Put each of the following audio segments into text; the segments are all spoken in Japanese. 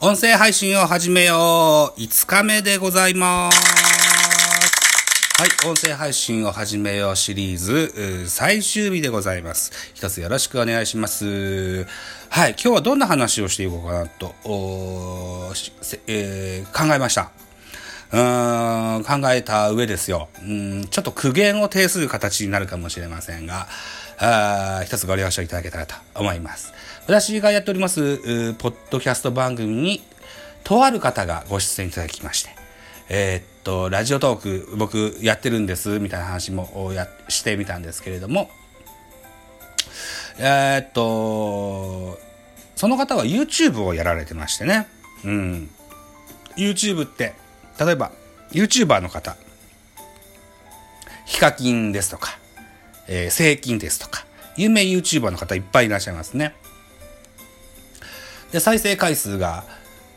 音声配信を始めよう !5 日目でございます。はい、音声配信を始めようシリーズ最終日でございます。一つよろしくお願いします。はい、今日はどんな話をしていこうかなと、えー、考えました。うーん考えた上ですよ。うんちょっと苦言を呈する形になるかもしれませんが、あ一つご了承いただけたらと思います。私がやっております、ポッドキャスト番組に、とある方がご出演いただきまして、えー、っと、ラジオトーク、僕やってるんです、みたいな話もやしてみたんですけれども、えー、っと、その方は YouTube をやられてましてね、うん。YouTube って、例えば、YouTuber の方、ヒカキンですとか、えー、セイキンですとか、有名 YouTuber の方いっぱいいらっしゃいますね。で、再生回数が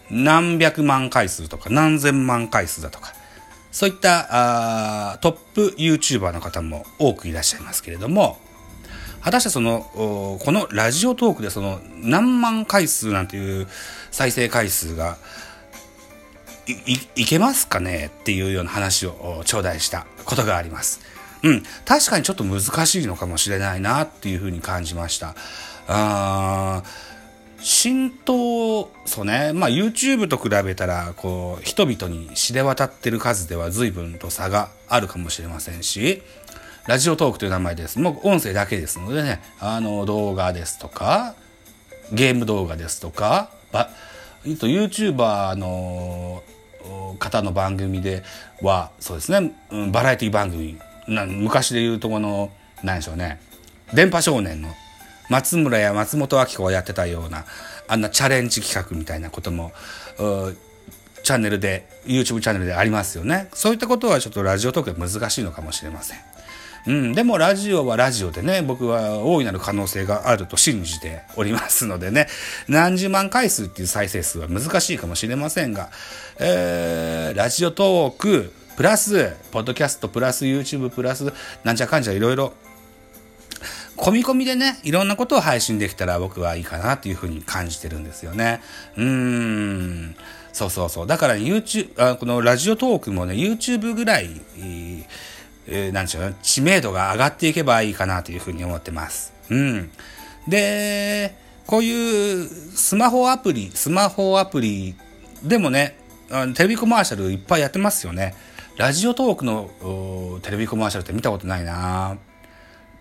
何百万回数とか何千万回数だとか、そういったあトップ YouTuber の方も多くいらっしゃいますけれども、果たしてその、このラジオトークでその何万回数なんていう再生回数がいいけますかね？っていうような話を頂戴したことがあります。うん、確かにちょっと難しいのかもしれないなっていうふうに感じました。あ浸透、そうね、まあ YouTube と比べたら、こう、人々に知れ渡ってる数では随分と差があるかもしれませんし、ラジオトークという名前です。もう音声だけですのでね、あの動画ですとか、ゲーム動画ですとか、ば、YouTuber の方の番組では、そうですね、バラエティ番組な昔で言うとこの何でしょうね電波少年の松村や松本明子がやってたようなあんなチャレンジ企画みたいなこともチャンネルで YouTube チャンネルでありますよねそういったことはちょっとラジオトークで難しいのかもしれません。うん、でもラジオはラジオでね僕は大いなる可能性があると信じておりますのでね何十万回数っていう再生数は難しいかもしれませんが、えー、ラジオトークプラス、ポッドキャスト、プラス YouTube、プラス、なんちゃかんちゃいろいろ、込み込みでね、いろんなことを配信できたら僕はいいかなっていうふうに感じてるんですよね。うーん。そうそうそう。だから YouTube、あこのラジオトークもね、YouTube ぐらい、えー、なんでしょうね、知名度が上がっていけばいいかなというふうに思ってます。うん。で、こういうスマホアプリ、スマホアプリでもね、テレビコマーシャルいっぱいやってますよね。ラジオトークのテレビコマーシャルって見たことないなぁ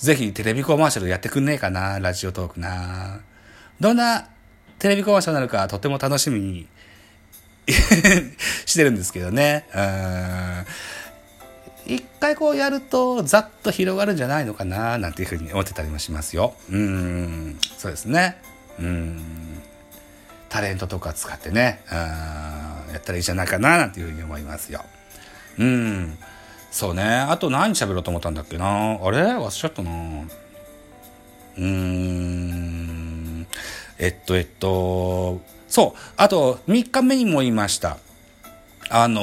ぜひテレビコマーシャルやってくんねえかなラジオトークなどんなテレビコマーシャルなるかとても楽しみに してるんですけどね。うん一回こうやるとざっと広がるんじゃないのかななんていうふうに思ってたりもしますよ。うん、そうですね。うん、タレントとか使ってね、うんやったらいいじゃないかななんていうふうに思いますよ。うん。そうね。あと何喋ろうと思ったんだっけな。あれ？忘れちゃったな。うーん。えっと、えっと、そう。あと、3日目にも言いました。あの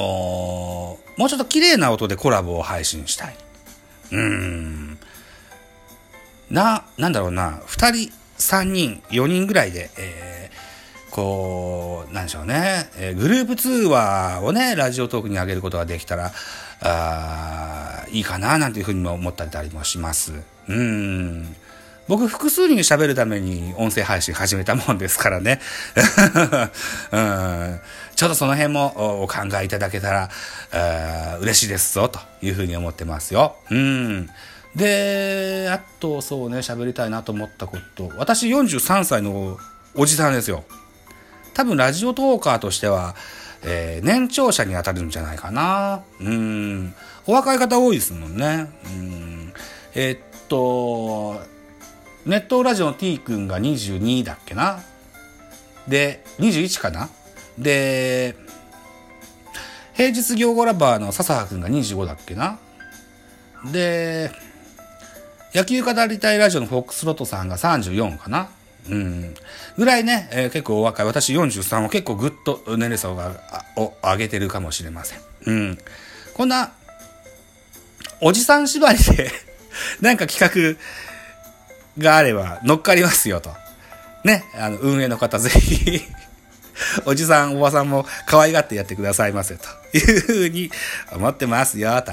ー、もうちょっと綺麗な音でコラボを配信したい。うーん。な、なんだろうな。2人、3人、4人ぐらいで、えーこう、なんでしょうね、えー、グループ通話をね、ラジオトークに上げることができたら、あいいかな、なんていうふうにも思ったりもします。うん。僕、複数人喋るために音声配信始めたもんですからね。うん、ちょっとその辺もお考えいただけたら、あ嬉しいですぞ、というふうに思ってますよ。うん。で、あと、そうね、喋りたいなと思ったこと。私、43歳のおじさんですよ。多分ラジオトーカーとしては、えー、年長者に当たるんじゃないかな。うん。お若い方多いですもんね。うん。えー、っと、ネットラジオの T 君が22だっけな。で、21かな。で、平日行語ラバーの笹葉君が25だっけな。で、野球語りたいラジオのフォックスロットさんが34かな。うん。ぐらいね、えー、結構お若い。私43は結構ぐっと年齢差をを上げてるかもしれません。うん。こんな、おじさん縛りで なんか企画があれば乗っかりますよと。ね、あの、運営の方ぜひ おじさん、おばさんも可愛がってやってくださいませ、というふうに思ってますよ、と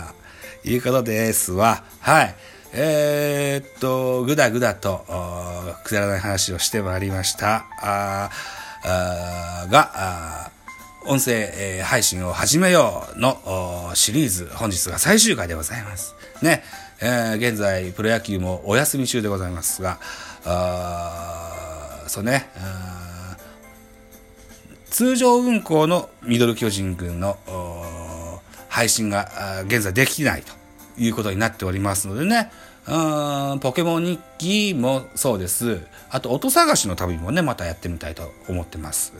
いうことですわ。はい。えー、っと、ぐだぐだと、くだらない話をしてまいりました。ああが、あ音声配信を始めようのシリーズ、本日が最終回でございます。ね、えー、現在、プロ野球もお休み中でございますが、あそうね、通常運行のミドル巨人軍の配信が現在できないということになっておりますのでね、うん、ポケモン日記もそうです。あと、音探しの旅もね、またやってみたいと思ってます。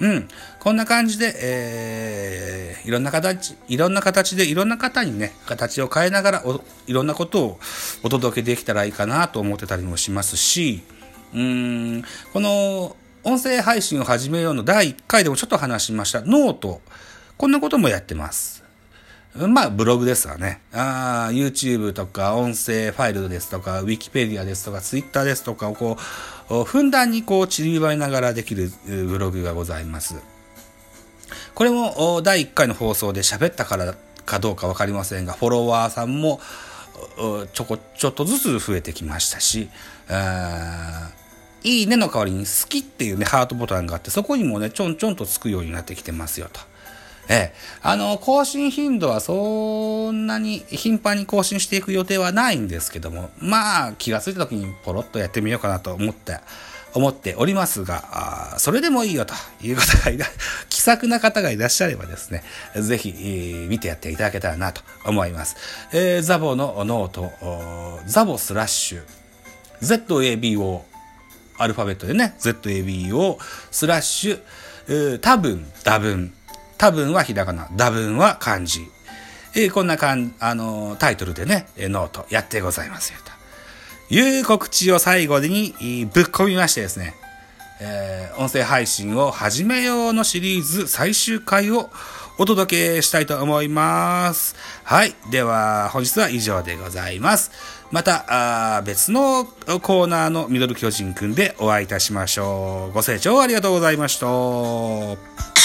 うん。こんな感じで、えー、いろんな形、いろんな形でいろんな方にね、形を変えながらいろんなことをお届けできたらいいかなと思ってたりもしますし、うん、この音声配信を始めようの第1回でもちょっと話しました、 note。こんなこともやってます。まあ、ブログですわね。あ YouTube とか、音声ファイルですとか、Wikipedia ですとか、Twitter ですとかをこう、ふんだんにこう散りばめながらできるブログがございます。これも第1回の放送で喋ったからかどうかわかりませんが、フォロワーさんもちょこ、ちょっとずつ増えてきましたし、いいねの代わりに好きっていうね、ハートボタンがあって、そこにもね、ちょんちょんとつくようになってきてますよと。ええ、あの、更新頻度はそんなに頻繁に更新していく予定はないんですけども、まあ、気がついた時にポロッとやってみようかなと思って、思っておりますが、あそれでもいいよという方がいら、気さくな方がいらっしゃればですね、ぜひ、えー、見てやっていただけたらなと思います。えー、ザボの note、ザボスラッシュ、ZABO、アルファベットでね、ZABO スラッシュ、えー、多分、多分、多分はひらがな、多分は漢字。えー、こんなかん、あのー、タイトルでね、ノートやってございますよと。いう告知を最後にぶっ込みましてですね、えー、音声配信を始めようのシリーズ最終回をお届けしたいと思います。はい。では、本日は以上でございます。また、あ別のコーナーのミドル巨人くんでお会いいたしましょう。ご清聴ありがとうございました。